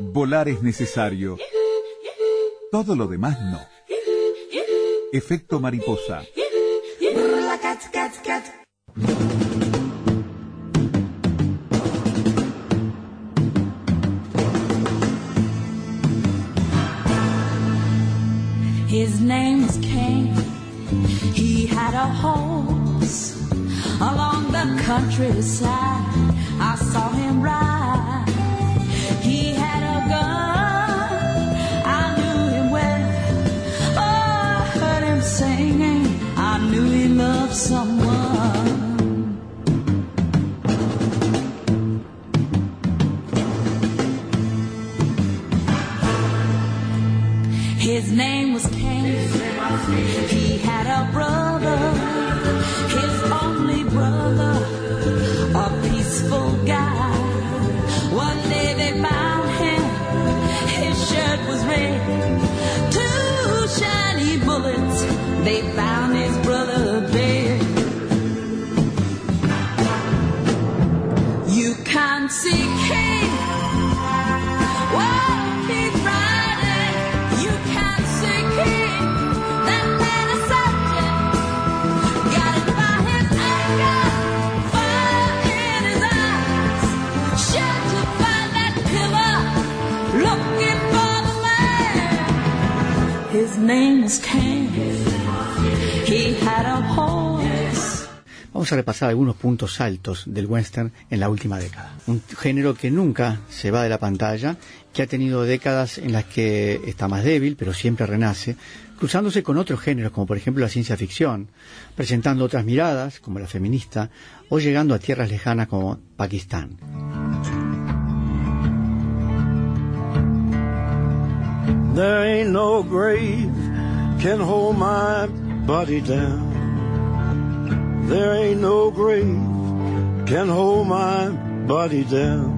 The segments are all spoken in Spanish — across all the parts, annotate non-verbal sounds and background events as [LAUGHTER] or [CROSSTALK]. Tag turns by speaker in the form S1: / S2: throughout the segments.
S1: Volar es necesario. Todo lo demás no. Efecto mariposa.
S2: His name was Cain. He had a horse along the countryside. I saw him ride.
S3: Vamos a repasar algunos puntos altos del western en la última década. Un género que nunca se va de la pantalla, que ha tenido décadas en las que está más débil, pero siempre renace, cruzándose con otros géneros como por ejemplo la ciencia ficción, presentando otras miradas como la feminista o llegando a tierras lejanas como Pakistán.
S4: There ain't no grave can hold my body down. There ain't no grave can hold my body down.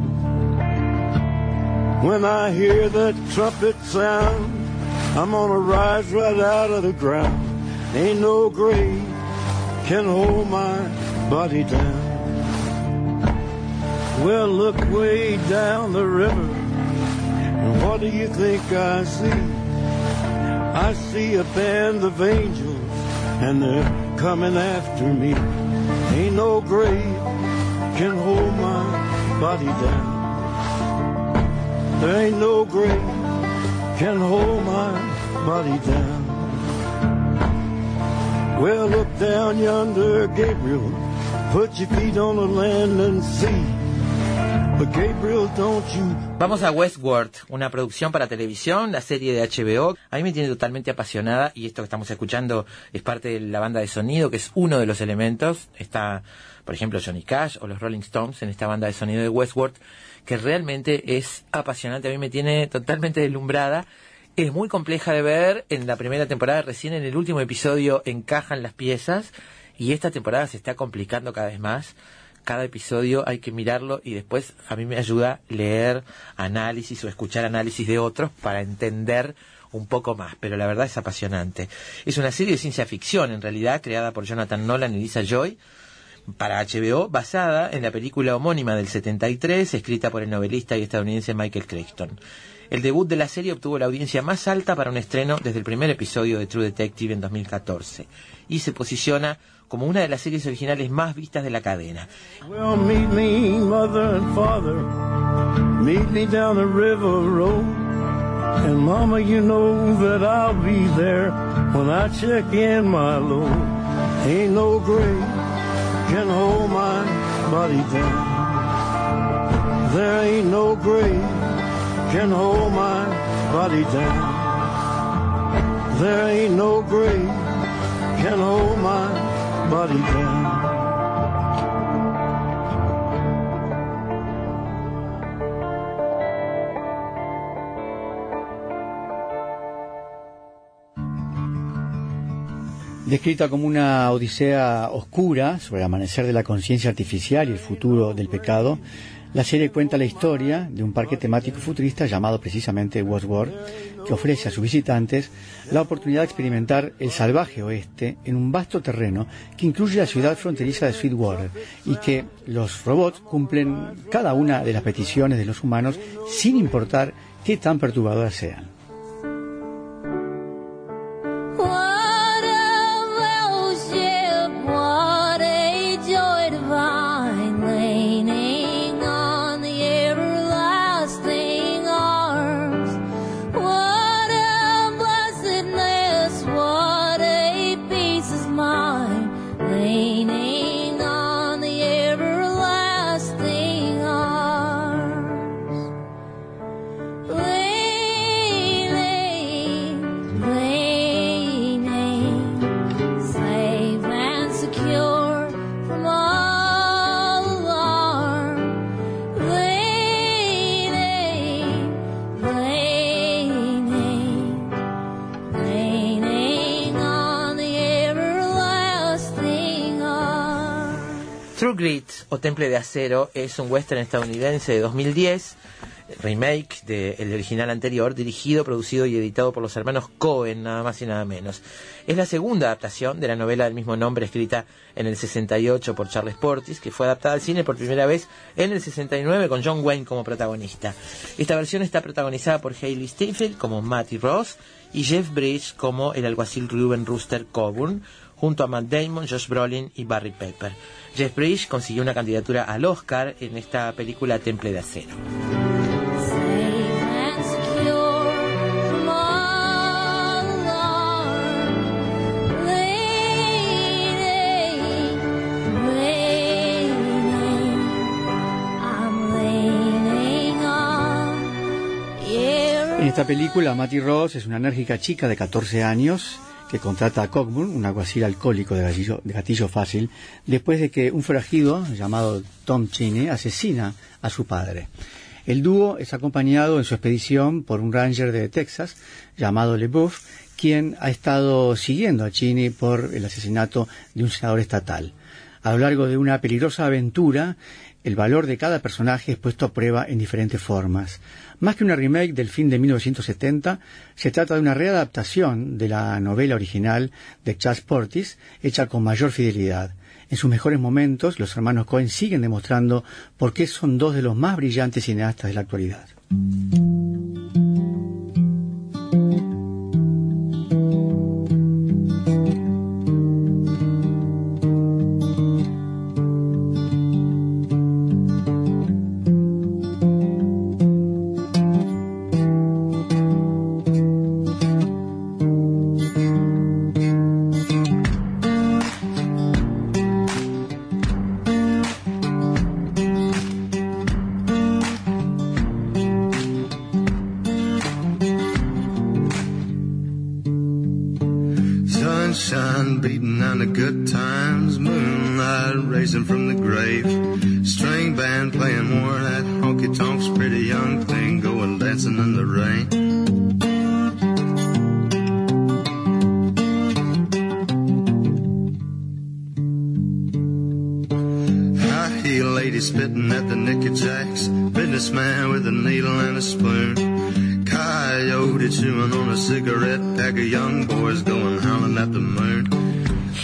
S4: When I hear that trumpet sound, I'm gonna rise right out of the ground. Ain't no grave can hold my body down. Well, look way down the river. And what do you think I see? I see a band of angels and they're coming after me. Ain't no grave can hold my body down. There ain't no grave can hold my body down. Well, look down yonder, Gabriel. Put your feet on the land and see.
S5: Vamos a Westworld, una producción para televisión, la serie de HBO. A mí me tiene totalmente apasionada y esto que estamos escuchando es parte de la banda de sonido, que es uno de los elementos. Está, por ejemplo, Johnny Cash o los Rolling Stones en esta banda de sonido de Westworld, que realmente es apasionante. A mí me tiene totalmente deslumbrada. Es muy compleja de ver. En la primera temporada, recién en el último episodio, encajan las piezas y esta temporada se está complicando cada vez más cada episodio hay que mirarlo y después a mí me ayuda leer análisis o escuchar análisis de otros para entender un poco más, pero la verdad es apasionante. Es una serie de ciencia ficción, en realidad, creada por Jonathan Nolan y Lisa Joy para HBO, basada en la película homónima del 73, escrita por el novelista y estadounidense Michael Crichton. El debut de la serie obtuvo la audiencia más alta para un estreno desde el primer episodio de True Detective en 2014 y se posiciona como una de las series originales más vistas de la cadena.
S4: Well, meet me, mother and father. Meet me down the river road. And mama, you know that I'll be there when I check in my load. Ain't no grave can hold my body down. There ain't no grave can hold my body down. There ain't no grave can hold my
S3: Descrita como una odisea oscura sobre el amanecer de la conciencia artificial y el futuro del pecado, La serie cuenta la historia de un parque temático futurista llamado precisamente World que ofrece a sus visitantes la oportunidad de experimentar el salvaje oeste en un vasto terreno que incluye la ciudad fronteriza de Sweetwater y que los robots cumplen cada una de las peticiones de los humanos sin importar qué tan perturbadoras sean.
S5: True Grit o Temple de Acero es un western estadounidense de 2010, remake del original anterior, dirigido, producido y editado por los hermanos Cohen, nada más y nada menos. Es la segunda adaptación de la novela del mismo nombre escrita en el 68 por Charles Portis, que fue adaptada al cine por primera vez en el 69 con John Wayne como protagonista. Esta versión está protagonizada por Hayley Steinfeld como Matty Ross y Jeff Bridges como el alguacil Ruben Rooster Coburn, junto a Matt Damon, Josh Brolin y Barry Pepper. Jeff Bridges consiguió una candidatura al Oscar en esta película Temple de Acero.
S3: En esta película, Matty Ross es una enérgica chica de 14 años que contrata a Cockburn, un alguacil alcohólico de gatillo, fácil, después de que un forajido llamado Tom Cheney asesina a su padre. El dúo es acompañado en su expedición por un ranger de Texas llamado LeBouf, quien ha estado siguiendo a Cheney por el asesinato de un senador estatal. A lo largo de una peligrosa aventura, el valor de cada personaje es puesto a prueba en diferentes formas. Más que una remake del fin de 1970, se trata de una readaptación de la novela original de Charles Portis, hecha con mayor fidelidad. En sus mejores momentos, los hermanos Cohen siguen demostrando por qué son dos de los más brillantes cineastas de la actualidad.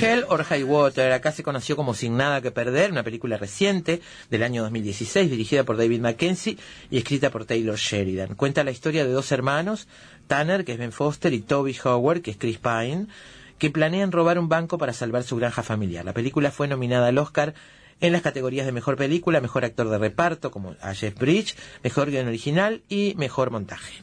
S5: Hell or High Water, acá se conoció como Sin Nada que Perder, una película reciente del año 2016, dirigida por David Mackenzie y escrita por Taylor Sheridan. Cuenta la historia de dos hermanos, Tanner, que es Ben Foster, y Toby Howard, que es Chris Pine, que planean robar un banco para salvar su granja familiar. La película fue nominada al Oscar en las categorías de Mejor Película, Mejor Actor de Reparto, como a Bridge, Mejor Guión Original y Mejor Montaje.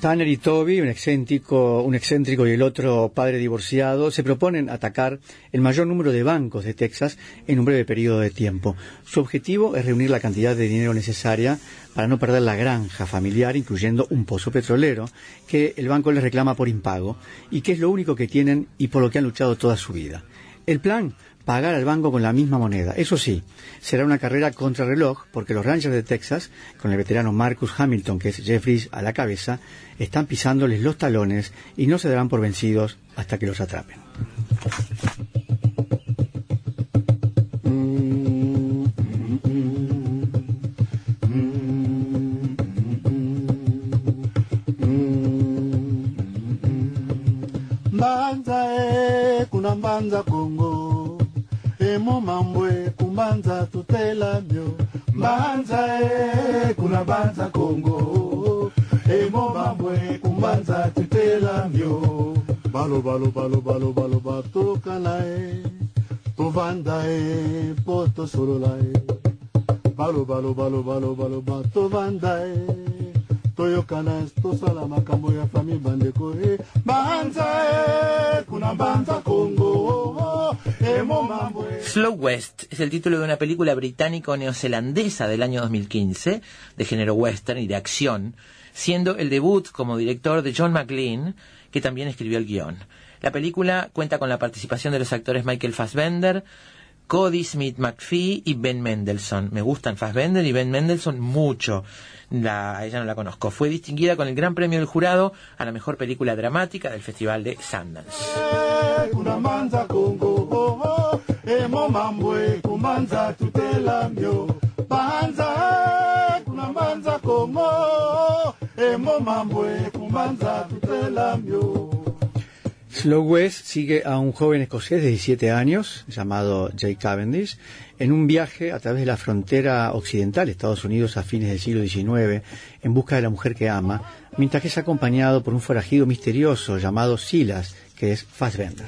S3: Tanner y Toby, un excéntrico, un excéntrico y el otro padre divorciado, se proponen atacar el mayor número de bancos de Texas en un breve periodo de tiempo. Su objetivo es reunir la cantidad de dinero necesaria para no perder la granja familiar, incluyendo un pozo petrolero, que el banco les reclama por impago y que es lo único que tienen y por lo que han luchado toda su vida. El plan, pagar al banco con la misma moneda. Eso sí, será una carrera contrarreloj porque los Rangers de Texas, con el veterano Marcus Hamilton, que es Jeffries a la cabeza, están pisándoles los talones y no se darán por vencidos hasta que los atrapen.
S6: mbanza
S5: Slow West es el título de una película británico-neozelandesa del año 2015, de género western y de acción, siendo el debut como director de John McLean, que también escribió el guion. La película cuenta con la participación de los actores Michael Fassbender, Cody Smith McPhee y Ben Mendelssohn. Me gustan Fassbender y Ben Mendelssohn mucho. La, ella no la conozco. Fue distinguida con el Gran Premio del Jurado a la mejor película dramática del Festival de Sundance.
S3: Slow West sigue a un joven escocés de 17 años, llamado Jay Cavendish, en un viaje a través de la frontera occidental de Estados Unidos a fines del siglo XIX en busca de la mujer que ama, mientras que es acompañado por un forajido misterioso llamado Silas, que es Fassbender.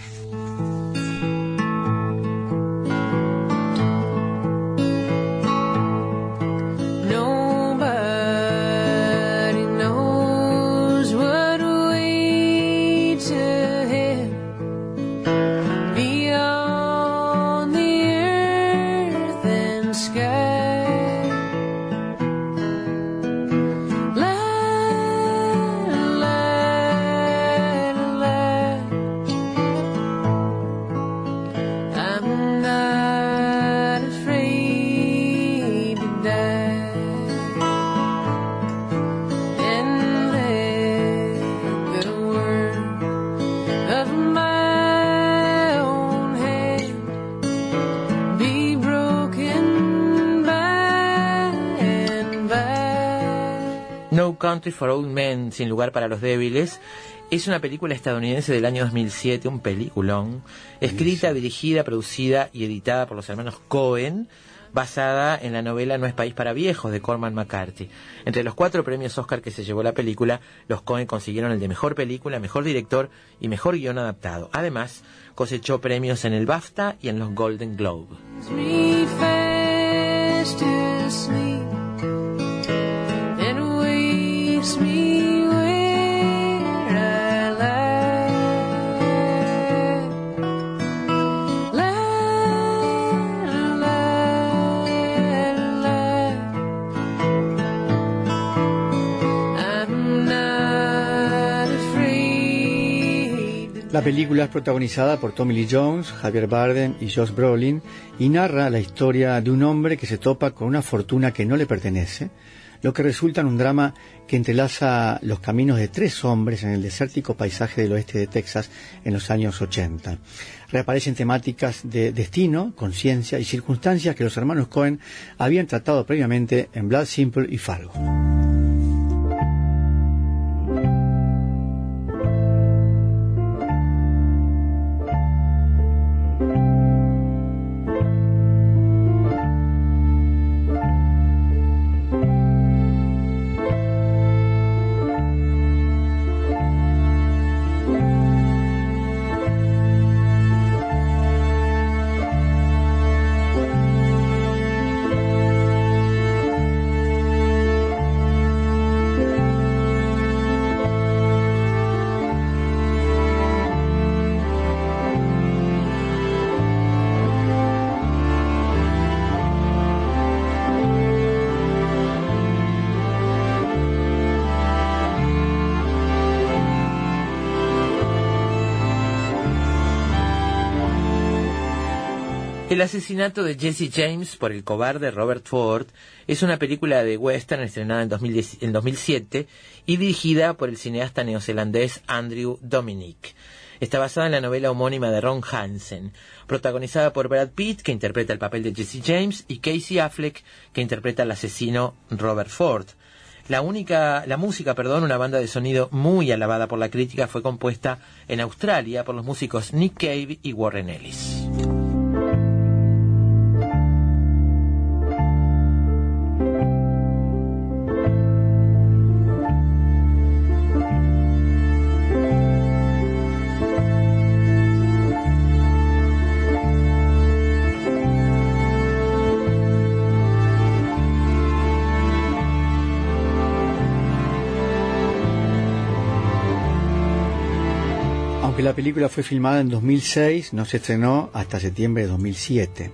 S5: Country for Old Men, Sin lugar para los débiles, es una película estadounidense del año 2007, un peliculón, escrita, dirigida, producida y editada por los hermanos Cohen, basada en la novela No es país para viejos de Corman McCarthy. Entre los cuatro premios Oscar que se llevó la película, los Cohen consiguieron el de mejor película, mejor director y mejor guion adaptado. Además, cosechó premios en el BAFTA y en los Golden Globe.
S3: La película es protagonizada por Tommy Lee Jones, Javier Bardem y Josh Brolin y narra la historia de un hombre que se topa con una fortuna que no le pertenece, lo que resulta en un drama que entrelaza los caminos de tres hombres en el desértico paisaje del oeste de Texas en los años 80. Reaparecen temáticas de destino, conciencia y circunstancias que los hermanos Cohen habían tratado previamente en Blood Simple y Fargo.
S5: El asesinato de Jesse James por el cobarde Robert Ford es una película de western estrenada en, 2010 en 2007 y dirigida por el cineasta neozelandés Andrew Dominic. Está basada en la novela homónima de Ron Hansen, protagonizada por Brad Pitt, que interpreta el papel de Jesse James, y Casey Affleck, que interpreta al asesino Robert Ford. La única, la música, perdón, una banda de sonido muy alabada por la crítica, fue compuesta en Australia por los músicos Nick Cave y Warren Ellis.
S3: La película fue filmada en 2006, no se estrenó hasta septiembre de 2007.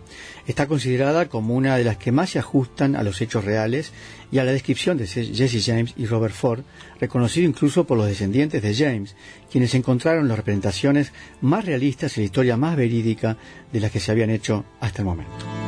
S3: Está considerada como una de las que más se ajustan a los hechos reales y a la descripción de Jesse James y Robert Ford, reconocido incluso por los descendientes de James, quienes encontraron las representaciones más realistas y la historia más verídica de las que se habían hecho hasta el momento.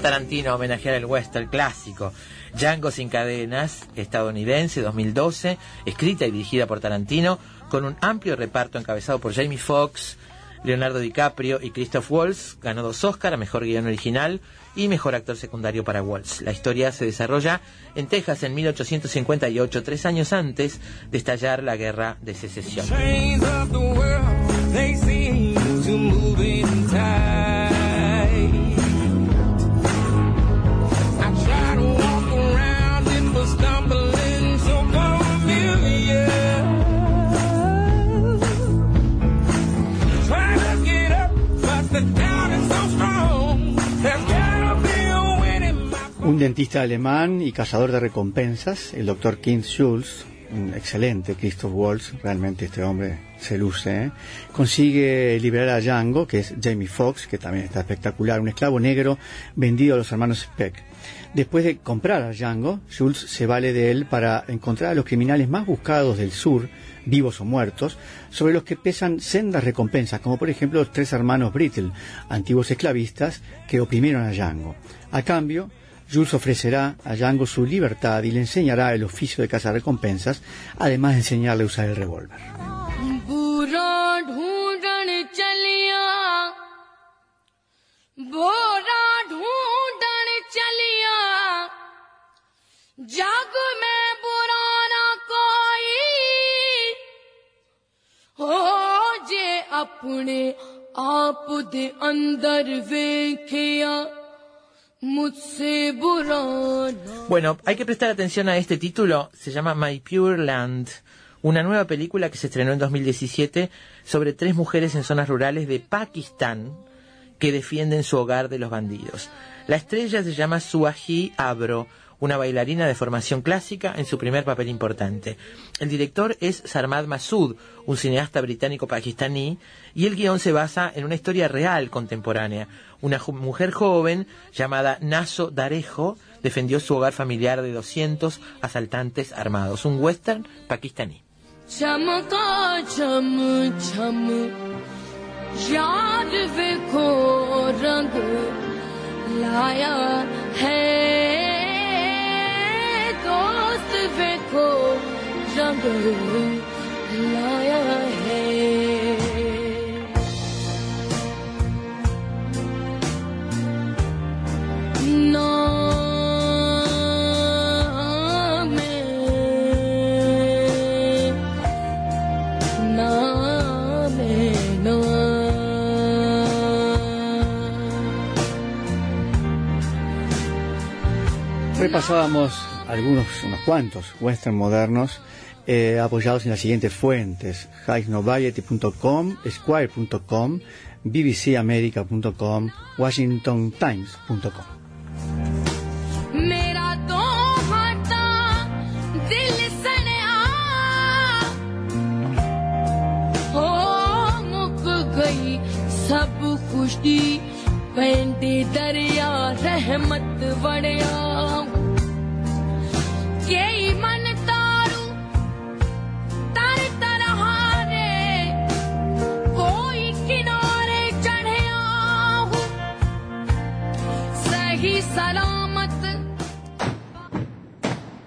S5: Tarantino a homenajear el western clásico. Django sin cadenas, estadounidense, 2012, escrita y dirigida por Tarantino, con un amplio reparto encabezado por Jamie Foxx, Leonardo DiCaprio y Christoph Waltz. Ganó dos Oscar a Mejor Guión Original y Mejor Actor Secundario para Waltz. La historia se desarrolla en Texas en 1858, tres años antes de estallar la Guerra de Secesión.
S3: Un dentista alemán y cazador de recompensas, el doctor Kim Schulz, un excelente Christoph Waltz, realmente este hombre se luce, ¿eh? consigue liberar a Django, que es Jamie Foxx, que también está espectacular, un esclavo negro vendido a los hermanos Speck. Después de comprar a Django, Schultz se vale de él para encontrar a los criminales más buscados del sur, vivos o muertos, sobre los que pesan sendas recompensas, como por ejemplo los tres hermanos Brittle, antiguos esclavistas que oprimieron a Django. A cambio, Jules ofrecerá a Django su libertad y le enseñará el oficio de cazar recompensas, además de enseñarle a usar el revólver.
S5: Bueno, hay que prestar atención a este título. Se llama My Pure Land, una nueva película que se estrenó en 2017 sobre tres mujeres en zonas rurales de Pakistán que defienden su hogar de los bandidos. La estrella se llama Suahi Abro, una bailarina de formación clásica en su primer papel importante. El director es Sarmad Masood, un cineasta británico-pakistaní, y el guion se basa en una historia real contemporánea una mujer joven llamada Naso Darejo defendió su hogar familiar de 200 asaltantes armados, un western pakistaní.
S3: Repasábamos algunos, unos cuantos western modernos eh, apoyados en las siguientes fuentes: highnovariety.com, squire.com, bbcamerica.com, washingtontimes.com.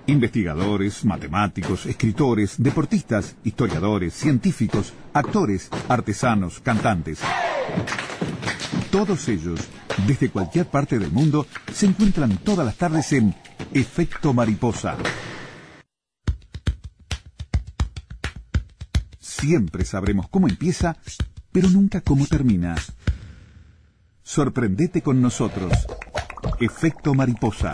S1: Investigadores, matemáticos, escritores, deportistas, historiadores, científicos, actores, artesanos, cantantes. Todos ellos, desde cualquier parte del mundo, se encuentran todas las tardes en Efecto Mariposa. Siempre sabremos cómo empieza, pero nunca cómo termina. Sorprendete con nosotros. Efecto Mariposa.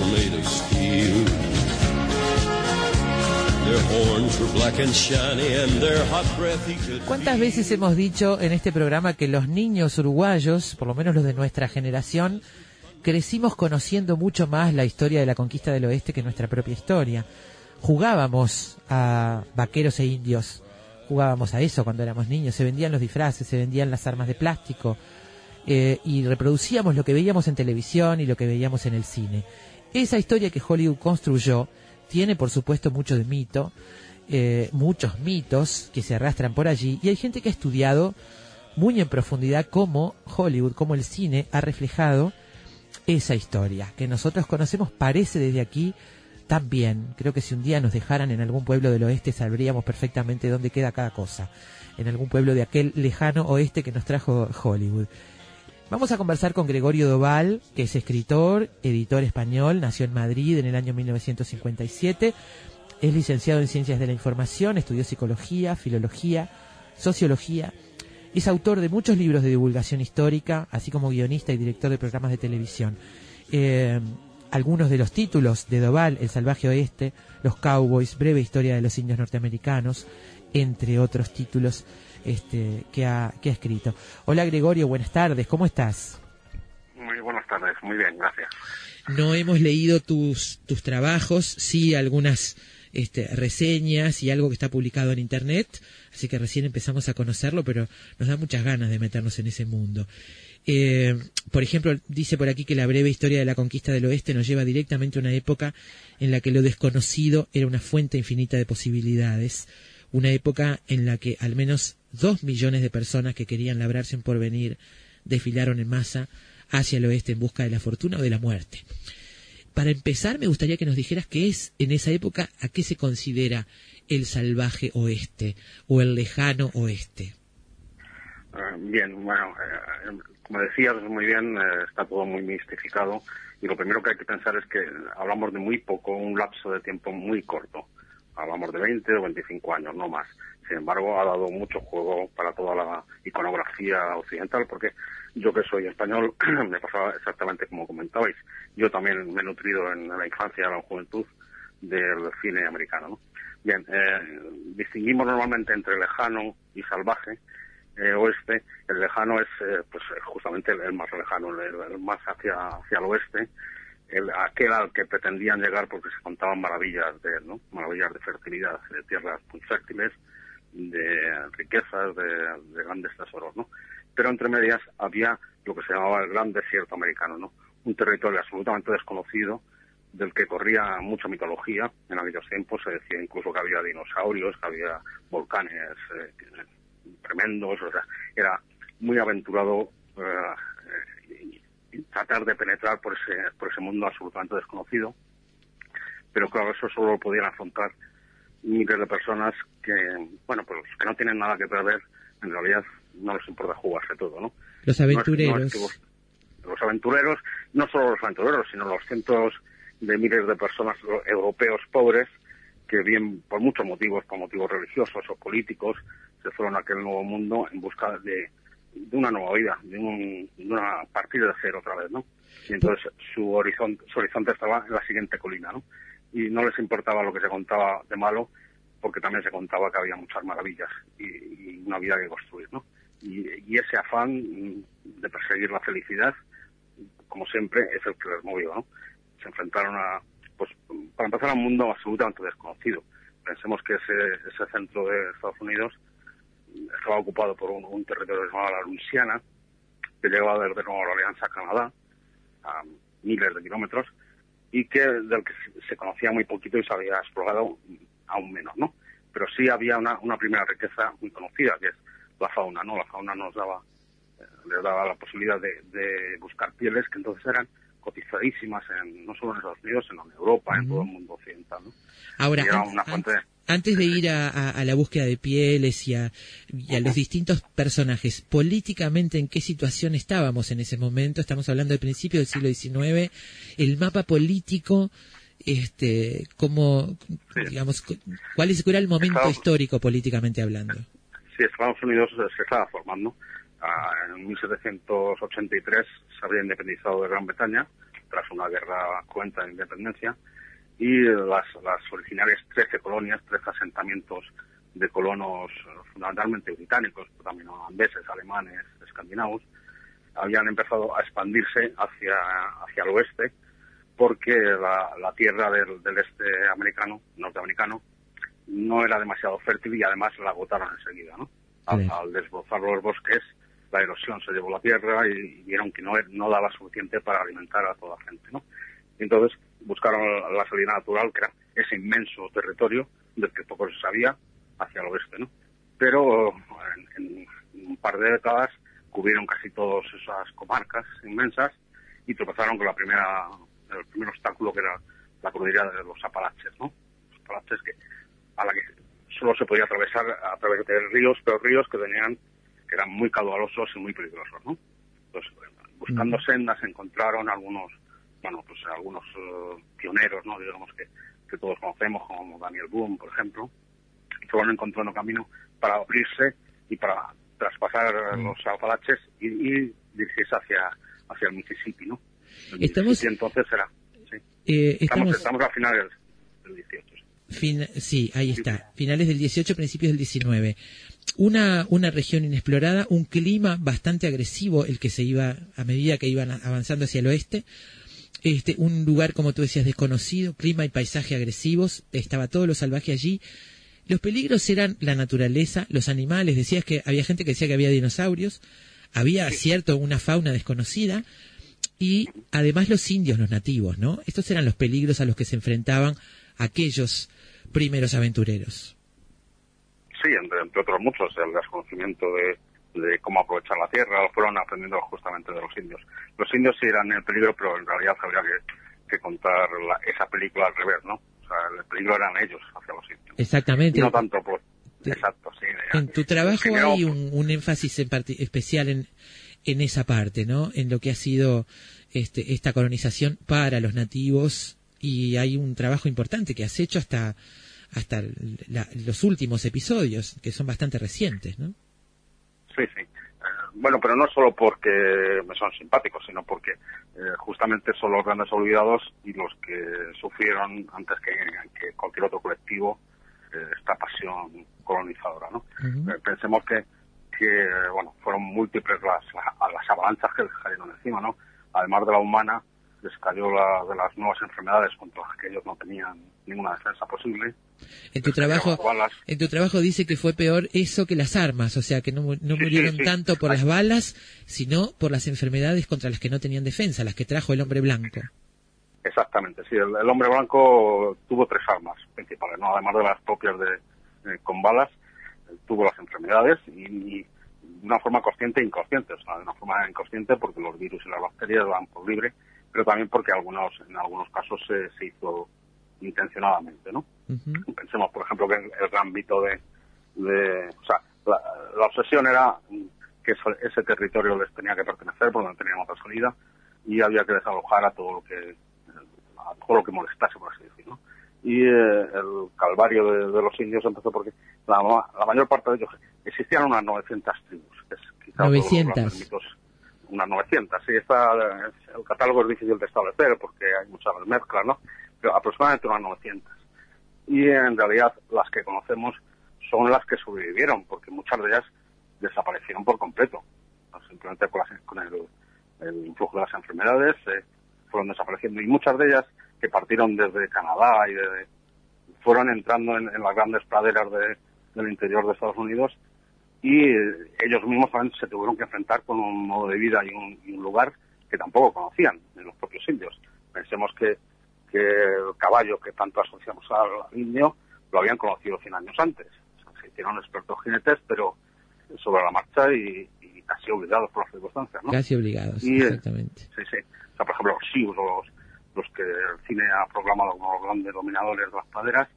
S7: were made of steel.
S5: ¿Cuántas veces hemos dicho en este programa que los niños uruguayos, por lo menos los de nuestra generación, crecimos conociendo mucho más la historia de la conquista del oeste que nuestra propia historia? Jugábamos a vaqueros e indios, jugábamos a eso cuando éramos niños, se vendían los disfraces, se vendían las armas de plástico eh, y reproducíamos lo que veíamos en televisión y lo que veíamos en el cine. Esa historia que Hollywood construyó tiene, por supuesto, mucho de mito, eh, muchos mitos que se arrastran por allí y hay gente que ha estudiado muy en profundidad cómo Hollywood, cómo el cine ha reflejado esa historia que nosotros conocemos parece desde aquí también. Creo que si un día nos dejaran en algún pueblo del oeste sabríamos perfectamente dónde queda cada cosa. En algún pueblo de aquel lejano oeste que nos trajo Hollywood. Vamos a conversar con Gregorio Doval, que es escritor, editor español, nació en Madrid en el año 1957, es licenciado en Ciencias de la Información, estudió psicología, filología, sociología, es autor de muchos libros de divulgación histórica, así como guionista y director de programas de televisión. Eh, algunos de los títulos de Doval, El salvaje oeste, Los cowboys, Breve historia de los indios norteamericanos, entre otros títulos este, que, ha, que ha escrito. Hola Gregorio, buenas tardes, ¿cómo estás?
S8: Muy buenas tardes, muy bien, gracias.
S5: No hemos leído tus, tus trabajos, sí algunas este, reseñas y algo que está publicado en Internet, así que recién empezamos a conocerlo, pero nos da muchas ganas de meternos en ese mundo. Eh, por ejemplo, dice por aquí que la breve historia de la conquista del oeste nos lleva directamente a una época en la que lo desconocido era una fuente infinita de posibilidades, una época en la que al menos dos millones de personas que querían labrarse un porvenir desfilaron en masa hacia el oeste en busca de la fortuna o de la muerte. Para empezar, me gustaría que nos dijeras qué es en esa época, a qué se considera el salvaje oeste o el lejano oeste.
S8: Eh, bien, bueno, eh, como decías muy bien, eh, está todo muy mistificado y lo primero que hay que pensar es que hablamos de muy poco, un lapso de tiempo muy corto. Hablamos de 20 o 25 años, no más. Sin embargo, ha dado mucho juego para toda la iconografía occidental, porque yo que soy español, [CLEARS THROAT] me pasaba exactamente como comentabais. Yo también me he nutrido en la infancia en la juventud del cine americano. ¿no? Bien, eh, distinguimos normalmente entre lejano y salvaje. Eh, oeste, el lejano es eh, pues justamente el, más lejano, el, más hacia, hacia el oeste, el, aquel al que pretendían llegar porque se contaban maravillas de ¿no? maravillas de fertilidad, de tierras muy fértiles, de riquezas, de, de grandes tesoros, ¿no? Pero entre medias había lo que se llamaba el gran desierto americano, ¿no? Un territorio absolutamente desconocido del que corría mucha mitología. En aquellos tiempos se decía incluso que había dinosaurios, que había volcanes eh, tremendos, o sea, era muy aventurado eh, y tratar de penetrar por ese, por ese mundo absolutamente desconocido. Pero claro, eso solo lo podían afrontar miles de personas que, bueno, pues que no tienen nada que perder, en realidad no les importa jugarse todo, ¿no?
S5: Los
S8: No es- no
S5: aventureros.
S8: es que vos- los aventureros, no solo los aventureros, sino los cientos de miles de personas europeos pobres que bien por muchos motivos, por motivos religiosos o políticos, se fueron a aquel nuevo mundo en busca de, de una nueva vida, de, un, de una partida de cero otra vez, ¿no? Y entonces su horizonte, su horizonte estaba en la siguiente colina, ¿no? Y no les importaba lo que se contaba de malo, porque también se contaba que había muchas maravillas y, una vida que construir, ¿no? Y, ese afán de perseguir la felicidad, como siempre, es el que les movió, ¿no? Se enfrentaron a, pues, para empezar, a un mundo absolutamente desconocido. Pensemos que ese, ese centro de Estados Unidos estaba ocupado por un, un territorio llamado la Luisiana, que llegaba desde Nueva Orleans a Canadá, a miles de kilómetros, y que del que se- conocía muy poquito y se había explorado aún menos, ¿no? Pero sí había una, una primera riqueza muy conocida, que es la fauna, ¿no? La fauna nos daba, eh, les daba la posibilidad de buscar pieles que entonces eran cotizadísimas en, no solo en Estados Unidos, sino en Europa, en todo el mundo occidental, ¿no?
S5: Ahora,
S8: era una fuente
S5: antes de ir a, a- a la búsqueda de pieles y a, y a los distintos personajes, políticamente, ¿en qué situación estábamos en ese momento? Estamos hablando del principio del siglo XIX. El mapa político, este, cómo, digamos, cu- ¿cuál es- cuál era el momento histórico políticamente hablando?
S8: Sí, Estados Unidos se estaba formando. Ah, en 1783 se había independizado de Gran Bretaña tras una guerra cruenta de independencia y las, las originarias 13 colonias, 13 asentamientos de colonos fundamentalmente británicos, pero también holandeses, alemanes, escandinavos, habían empezado a expandirse hacia, hacia el oeste porque la, la tierra del, del este americano, norteamericano, no era demasiado fértil y además la agotaron enseguida, ¿no? Al, al desbrozar los bosques, la erosión se llevó la tierra y vieron que no, no daba suficiente para alimentar a toda la gente, ¿no? Entonces buscaron la salida natural, que era ese inmenso territorio del que poco se sabía, hacia el oeste, ¿no? Pero en, en un par de décadas cubrieron casi todas esas comarcas inmensas y tropezaron con la primera, el primer obstáculo que era la cordillera de los Apalaches, ¿no? Los Apalaches que a la que solo se podía atravesar a través de ríos, pero ríos que tenían que eran muy caudalosos y muy peligrosos, ¿no? Entonces, buscando sendas encontraron algunos, bueno, pues algunos eh, pioneros, ¿no? Digamos que, que todos conocemos, como Daniel Boone, por ejemplo, que fueron encontrando camino para abrirse y para traspasar los Apalaches y, y dirigirse hacia, hacia el Mississippi, ¿no? El
S5: Estamos-
S8: Mississippi entonces era, sí.
S5: Eh,
S8: Estamos,
S5: estamos,
S8: estamos a finales del 18. Sí.
S5: fin- sí, ahí está, finales del 18, principios del 19. Una, una región inexplorada, un clima bastante agresivo, el que se iba a medida que iban avanzando hacia el oeste. Este, un lugar, como tú decías, desconocido, clima y paisaje agresivos, estaba todo lo salvaje allí. Los peligros eran la naturaleza, los animales, decías que había gente que decía que había dinosaurios, había cierto una fauna desconocida y además los indios, los nativos, ¿no? Estos eran los peligros a los que se enfrentaban aquellos primeros aventureros.
S8: Sí, entre, entre otros muchos, el desconocimiento de, de cómo aprovechar la tierra, lo fueron aprendiendo justamente de los indios. Los indios sí eran el peligro, pero en realidad habría que, que contar la- esa película al revés, ¿no? O sea, el peligro eran ellos hacia los indios.
S5: Exactamente.
S8: Y no tanto por...
S5: Te-
S8: Exacto, sí.
S5: En tu trabajo hay un, un énfasis en especial en, en esa parte, ¿no? En lo que ha sido este, esta colonización para los nativos y hay un trabajo importante que has hecho hasta hasta la- los últimos episodios que son bastante recientes, ¿no?
S8: Sí, sí. Eh, bueno, pero no solo porque me son simpáticos, sino porque eh, justamente son los grandes olvidados y los que sufrieron antes que, que cualquier otro colectivo eh, esta pasión colonizadora, ¿no? Eh, pensemos que, que, bueno, fueron múltiples las, la- las avalanchas que les cayeron encima, ¿no? Además de la humana, les cayó la de las nuevas enfermedades contra las que ellos no tenían ninguna defensa posible.
S5: En tu
S8: Les
S5: trabajo en tu trabajo dice que fue peor eso que las armas, o sea, que no, no
S8: Sí,
S5: murieron
S8: sí, sí.
S5: tanto por
S8: Ay.
S5: las balas, sino por las enfermedades contra las que no tenían defensa, las que trajo el hombre blanco.
S8: Exactamente, sí. El, el hombre blanco tuvo tres armas principales, ¿no? Además de las propias de, eh, con balas, eh, tuvo las enfermedades y, y de una forma consciente e inconsciente. O sea, de una forma inconsciente porque los virus y las bacterias van por libre, pero también porque algunos, en algunos casos se, se hizo intencionadamente, ¿no? Pensemos, por ejemplo, que el, mito de, de o sea, la, la obsesión era que ese territorio les tenía que pertenecer porque no tenían otra salida y había que desalojar a todo lo que a todo lo que molestase, por así decirlo. Y eh, el calvario de, de los indios empezó porque la, ma- la mayor parte de ellos existían unas 900 tribus, que es quizá uno de los
S5: 900.
S8: grandes mitos unas 900. Sí, está, eh, el catálogo es difícil de establecer porque hay muchas mezclas, ¿no? Pero aproximadamente unas 900. Y en realidad las que conocemos son las que sobrevivieron, porque muchas de ellas desaparecieron por completo. ¿no? Simplemente con, las- con el, el influjo de las enfermedades eh, fueron desapareciendo. Y muchas de ellas que partieron desde Canadá y de, fueron entrando en, en las grandes praderas de- del interior de Estados Unidos y eh, ellos mismos se tuvieron que enfrentar con un modo de vida y un, y un lugar que tampoco conocían en los propios indios. Pensemos que, que el caballo que tanto asociamos al indio lo habían conocido 100 años antes. O sea, se hicieron expertos jinetes, pero sobre la marcha y, y casi obligados por las circunstancias, ¿no?
S5: Casi obligados,
S8: Y, eh,
S5: exactamente.
S8: Sí, sí. O sea, por ejemplo, los Sioux, los, los que el cine ha proclamado como los grandes dominadores de las praderas,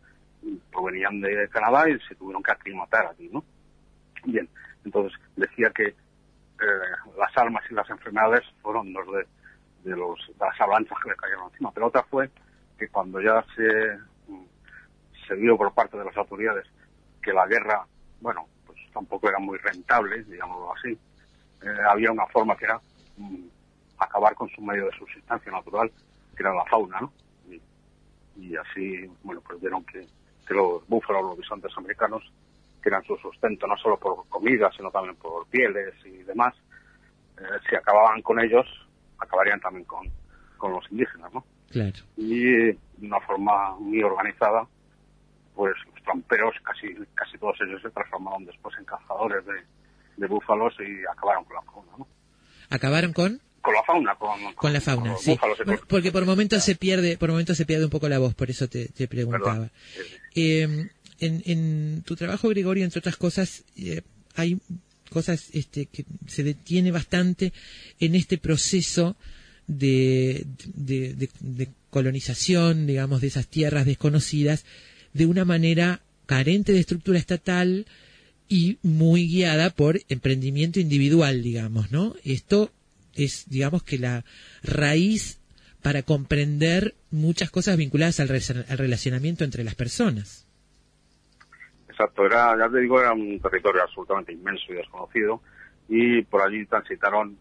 S8: provenían de Canadá y se tuvieron que aclimatar aquí, ¿no? Bien, entonces decía que eh, las armas y las enfermedades fueron dos de, los, de las avalanchas que le cayeron encima, pero otra fue que cuando ya se, mm, se vio por parte de las autoridades que la guerra, bueno, pues tampoco era muy rentable, digámoslo así, eh, había una forma que era mm, acabar con su medio de subsistencia natural, que era la fauna, ¿no? Y, y así, bueno, pues vieron que, que los búfalos, los bisontes americanos, eran su sustento no solo por comida, sino también por pieles y demás, eh, si acababan con ellos, acabarían también con, con los indígenas, ¿no?
S5: Claro.
S8: Y de una forma muy organizada, pues los tramperos, casi, casi todos ellos se transformaron después en cazadores de, de búfalos y acabaron con la fauna, ¿no?
S5: Acabaron con
S8: Con la fauna, con,
S5: con la fauna,
S8: los
S5: sí. Bueno,
S8: con-
S5: porque por momentos se pierde, por momentos se pierde un poco la voz, por eso te, te preguntaba. Eh, en, en tu trabajo, Gregorio, entre otras cosas, eh, hay cosas este, que se detiene bastante en este proceso de, colonización, digamos, de esas tierras desconocidas, de una manera carente de estructura estatal y muy guiada por emprendimiento individual, digamos, ¿no? Esto es, digamos, que la raíz para comprender muchas cosas vinculadas al relacionamiento entre las personas.
S8: Exacto, era, ya te digo, era un territorio absolutamente inmenso y desconocido y por allí transitaron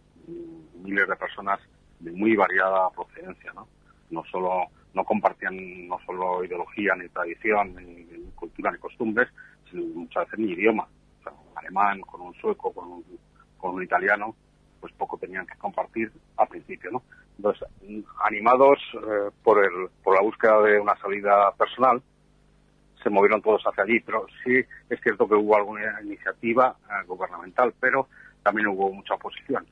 S8: miles de personas de muy variada procedencia, ¿no? No solo, no compartían no solo ideología, ni tradición, ni, cultura, ni costumbres, sino muchas veces ni idioma. O sea, un alemán con un sueco, con un, italiano, pues poco tenían que compartir al principio, ¿no? Entonces, animados eh, por el, por la búsqueda de una salida personal, se movieron todos hacia allí, pero sí es cierto que hubo alguna iniciativa eh, gubernamental, pero también hubo mucha oposición.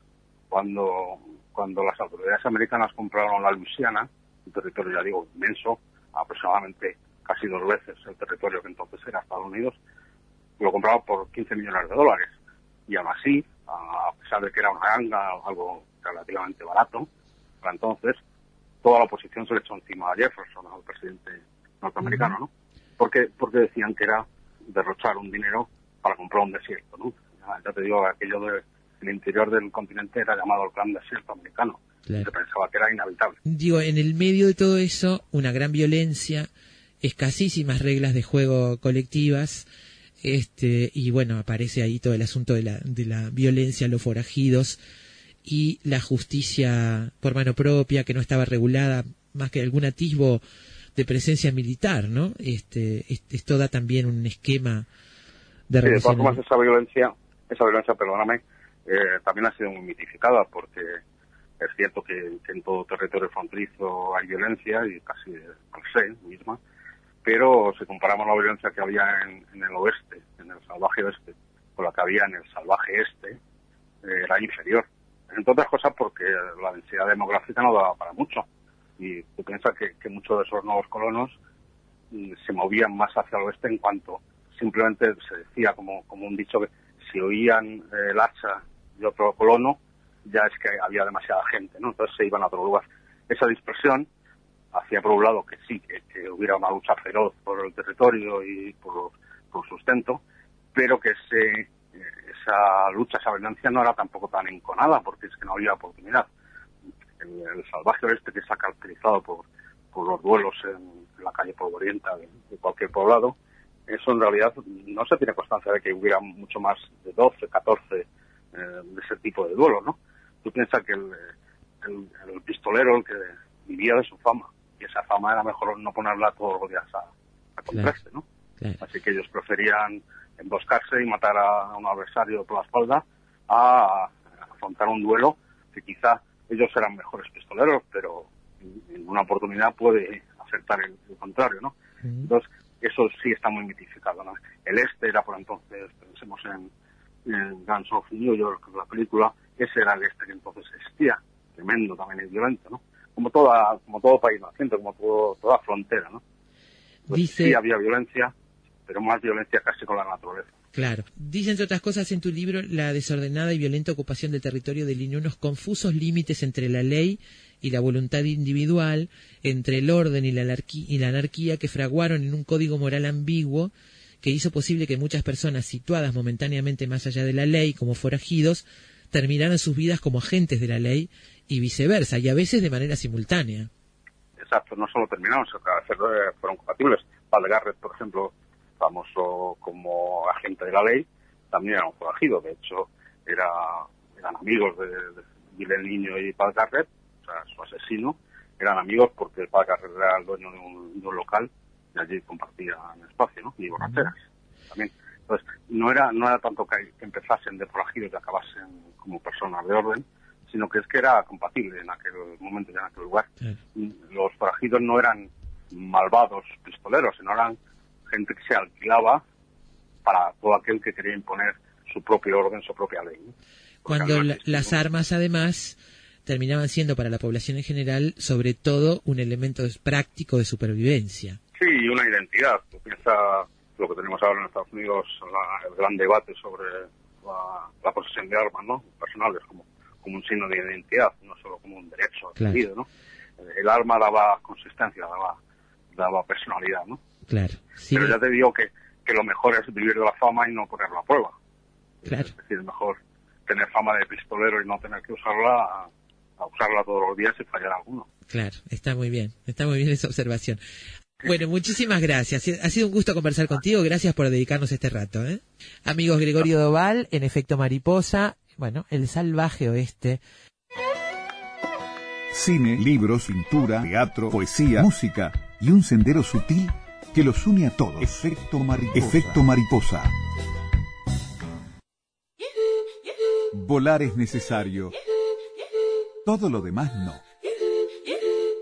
S8: Cuando, cuando las autoridades americanas compraron la Luisiana, un territorio, ya digo, inmenso, aproximadamente casi dos veces el territorio que entonces era Estados Unidos, lo compraron por 15 millones de dólares. Y aún así, a pesar de que era una ganga, algo relativamente barato, para entonces, toda la oposición se le echó encima a Jefferson, al presidente norteamericano, ¿no? Porque, porque decían que era derrochar un dinero para comprar un desierto, ¿no? Ya, ya te digo, aquello del el interior del continente era llamado el gran desierto americano.
S5: Claro.
S8: Se pensaba que era inhabitable.
S5: Digo, en el medio de todo eso, una gran violencia, escasísimas reglas de juego colectivas, este, y bueno, aparece ahí todo el asunto de la, de la violencia, los forajidos y la justicia por mano propia que no estaba regulada más que algún atisbo de presencia militar, ¿no? Este, es- esto da también un esquema de
S8: Sí, de todas formas,
S5: relacionamiento.
S8: esa violencia, esa violencia, perdóname, eh, también ha sido muy mitificada porque es cierto que, que en todo territorio fronterizo hay violencia y casi per se misma, pero si comparamos la violencia que había en, en el oeste, en el salvaje oeste, con la que había en el salvaje este, eh, era inferior. Entre otras cosas porque la densidad demográfica no daba para mucho y Tú piensas que, muchos de esos nuevos colonos mm, se movían más hacia el oeste en cuanto simplemente se decía como, como un dicho que si oían eh, el hacha de otro colono ya es que había demasiada gente, ¿no? Entonces se iban a otro lugar. Esa dispersión hacía por un lado que sí, que, hubiera una lucha feroz por el territorio y por, por sustento, pero que ese, eh, esa lucha, esa venganza no era tampoco tan enconada, porque es que no había oportunidad. El, el salvaje oeste que ha caracterizado por, por los duelos en, la calle polvorienta de, de cualquier poblado, eso en realidad no se tiene constancia de que hubiera mucho más de 12, 14 eh, de ese tipo de duelos, ¿no? Tú piensas que el, el, el pistolero, el que vivía de su fama, y esa fama era mejor no ponerla todos los días a, a contraste, ¿no?
S5: Claro.
S8: Así que ellos preferían emboscarse y matar a un adversario por la espalda a afrontar un duelo que quizá ellos eran mejores pistoleros, pero en una oportunidad puede acertar el, el contrario, ¿no? Entonces, eso sí está muy mitificado, ¿no? El este era por entonces, pensemos en, en Guns of New York, la película, ese era el este que entonces existía, tremendo también y violento, ¿no? Como toda, como todo país naciente, como todo, toda frontera, ¿no? Pues
S5: Dice-
S8: sí había violencia, pero más violencia casi con la naturaleza.
S5: Claro. Dice, entre otras cosas, en tu libro, la desordenada y violenta ocupación del territorio delineó unos confusos límites entre la ley y la voluntad individual, entre el orden y la, anarquí- y la anarquía que fraguaron en un código moral ambiguo que hizo posible que muchas personas situadas momentáneamente más allá de la ley, como forajidos, terminaran sus vidas como agentes de la ley y viceversa, y a veces de manera simultánea.
S8: Exacto, no solo terminaron, sino que eh, fueron compatibles. Padre Garrett, por ejemplo, famoso como agente de la ley, también era un forajido. De hecho, era, eran amigos de, de Niño y Padre Garrett, o sea, su asesino. Eran amigos porque el Padre Garrett era el dueño de un, de un local y allí compartían espacio, ¿no? Y borracheras también. Entonces, no era, no era tanto que, que empezasen de forajidos y acabasen como personas de orden, sino que es que era compatible en aquel momento y en aquel lugar los forajidos no eran malvados pistoleros, sino eran gente que se alquilaba para todo aquel que quería imponer su propio orden, su propia ley.
S5: Cuando la- las armas, además, terminaban siendo para la población en general, sobre todo, un elemento práctico de supervivencia.
S8: Sí, y una identidad. Tú piensas lo que tenemos ahora en Estados Unidos, la- el gran debate sobre la, la posesión de armas, ¿no? Personales, como, como un signo de identidad, no solo como un derecho
S5: Claro.
S8: adquirido, ¿no? El arma daba consistencia, daba, daba personalidad, ¿no?
S5: Claro. Sí,
S8: Pero ya te digo que, que lo mejor es vivir de la fama y no ponerla a prueba.
S5: claro.
S8: Es decir, mejor tener fama de pistolero y no tener que usarla a, a usarla todos los días y fallar alguno.
S5: Claro, está muy bien, está muy bien esa observación. Bueno, muchísimas gracias. Ha sido un gusto conversar contigo. Gracias por dedicarnos este rato. ¿eh? Amigos, Gregorio Doval, en efecto mariposa, bueno, el salvaje oeste.
S1: Cine, libros, pintura, teatro, poesía, música y un sendero sutil que los une a todos. Efecto mariposa. Efecto mariposa. Volar es necesario. Todo lo demás no.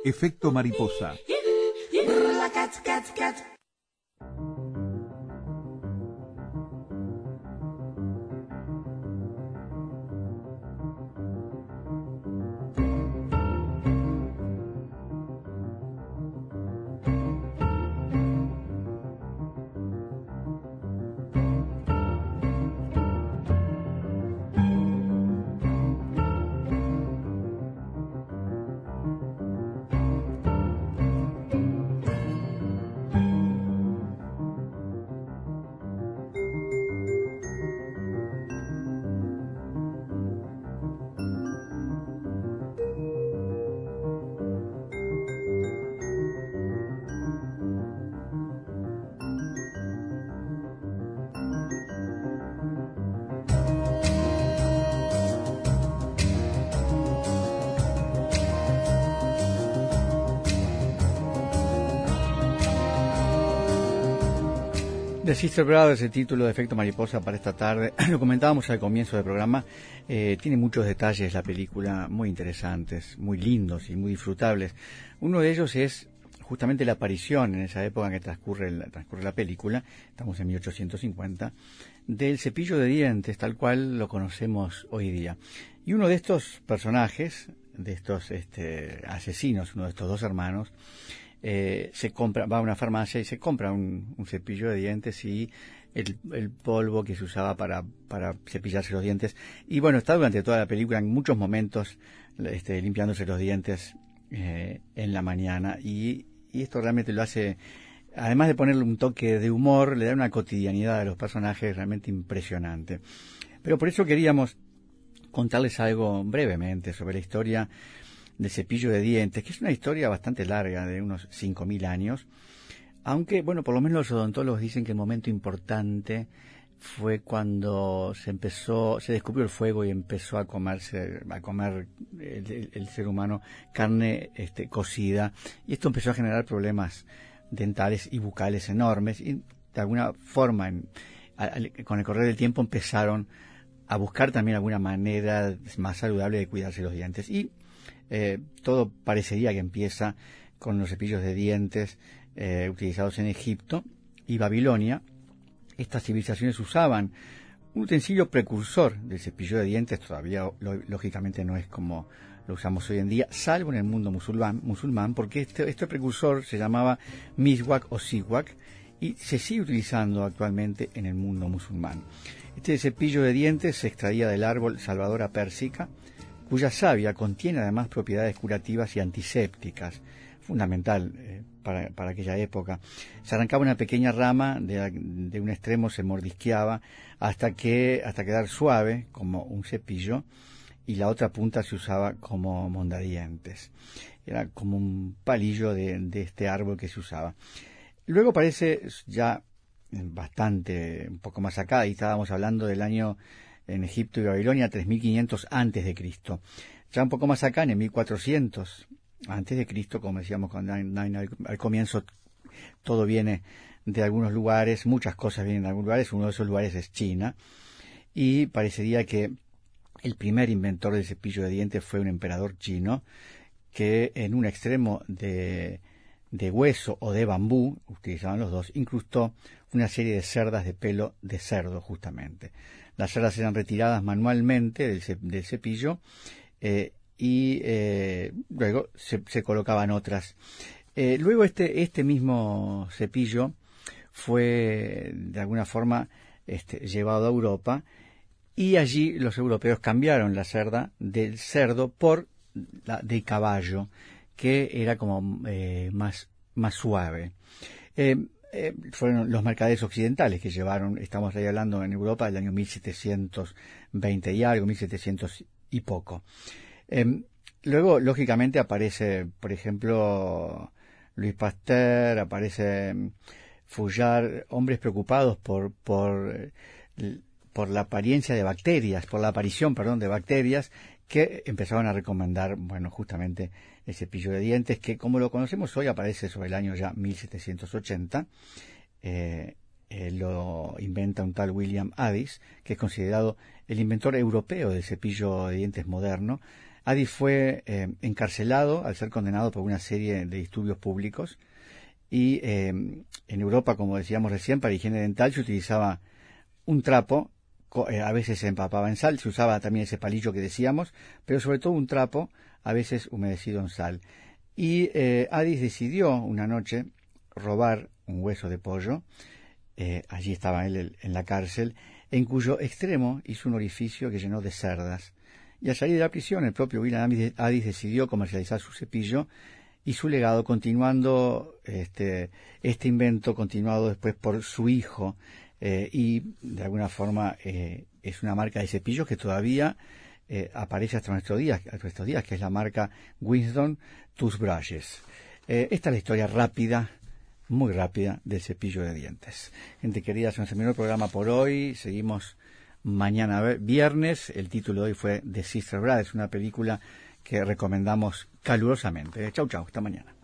S1: Efecto mariposa.
S3: Sister Brothers, el título de Efecto Mariposa para esta tarde, [CLEARS THROAT] lo comentábamos al comienzo del programa, eh, tiene muchos detalles la película muy interesantes, muy lindos y muy disfrutables. Uno de ellos es justamente la aparición en esa época en que transcurre, la- transcurre la película, estamos en 1850, del cepillo de dientes tal cual lo conocemos hoy día. Y uno de estos personajes, de estos este, asesinos, uno de estos dos hermanos, eh, se compra, va a una farmacia y se compra un, un cepillo de dientes y el, el polvo que se usaba para, para cepillarse los dientes. Y bueno, está durante toda la película en muchos momentos este, limpiándose los dientes eh, en la mañana y, y esto realmente lo hace, además de ponerle un toque de humor, le da una cotidianidad a los personajes realmente impresionante. Pero por eso queríamos contarles algo brevemente sobre la historia del cepillo de dientes, que es una historia bastante larga, de unos 5.000 años, aunque, bueno, por lo menos los odontólogos dicen que el momento importante fue cuando se empezó, se descubrió el fuego y empezó a comerse, a comer el, ser humano carne este, cocida, y esto empezó a generar problemas dentales y bucales enormes, y de alguna forma, con el correr del tiempo empezaron a buscar también alguna manera más saludable de cuidarse los dientes. Y eh, todo parecería que empieza con los cepillos de dientes eh, utilizados en Egipto y Babilonia. Estas civilizaciones usaban un utensilio precursor del cepillo de dientes, todavía lógicamente no es como lo usamos hoy en día, salvo en el mundo musulmán, musulmán porque este, este precursor se llamaba miswak o siwak y se sigue utilizando actualmente en el mundo musulmán. Este cepillo de dientes se extraía del árbol Salvadora persica, cuya savia contiene además propiedades curativas y antisépticas, fundamental eh, para, para aquella época. Se arrancaba una pequeña rama, de, de un extremo se mordisqueaba hasta que hasta quedar suave como un cepillo y la otra punta se usaba como mondadientes. Era como un palillo de, de este árbol que se usaba. Luego parece ya bastante, un poco más acá, y estábamos hablando del año en Egipto y Babilonia, 3500 antes de Cristo. Ya un poco más acá, en el 1400 antes de Cristo, como decíamos con Nine- al comienzo, todo viene de algunos lugares, muchas cosas vienen de algunos lugares, uno de esos lugares es China, y parecería que el primer inventor del cepillo de dientes fue un emperador chino que en un extremo de, de hueso o de bambú, utilizaban los dos, incrustó una serie de cerdas de pelo de cerdo, justamente. Las cerdas eran retiradas manualmente del, ce- del cepillo eh, y eh, luego se, colocaban otras. Eh, luego este, este mismo cepillo fue de alguna forma este, llevado a Europa y allí los europeos cambiaron la cerda del cerdo por la de caballo, que era como más, más suave. Eh, fueron los mercaderes occidentales que llevaron, estamos ahí hablando en Europa del año 1720 y algo, 1700 y poco. Eh, luego, lógicamente, aparece, por ejemplo, Luis Pasteur, aparece mm, Fouillard, hombres preocupados por, por, eh, por la apariencia de bacterias, por la aparición, perdón, de bacterias que empezaron a recomendar, bueno, justamente el cepillo de dientes, que como lo conocemos hoy aparece sobre el año ya 1780. Eh, eh, lo inventa un tal William Addis, que es considerado el inventor europeo del cepillo de dientes moderno. Addis fue eh, encarcelado al ser condenado por una serie de disturbios públicos y en Europa, como decíamos recién, para higiene dental se utilizaba un trapo, a veces se empapaba en sal, se usaba también ese palillo que decíamos, pero sobre todo un trapo, a veces humedecido en sal. Y eh, Addis decidió una noche robar un hueso de pollo, eh, allí estaba él el- en la cárcel, en cuyo extremo hizo un orificio que llenó de cerdas. Y al salir de la prisión, el propio William Addis decidió comercializar su cepillo y su legado continuando este, este invento continuado después por su hijo eh, y de alguna forma eh, es una marca de cepillos que todavía eh, aparece hasta nuestros días, hasta nuestros días, que es la marca Winston Toothbrushes. Eh, esta es la historia rápida, muy rápida, del cepillo de dientes. Gente querida, se nos terminó el programa por hoy. Seguimos mañana viernes. El título de hoy fue The Sister Brothers, una película que recomendamos calurosamente. Chau, chau, hasta mañana.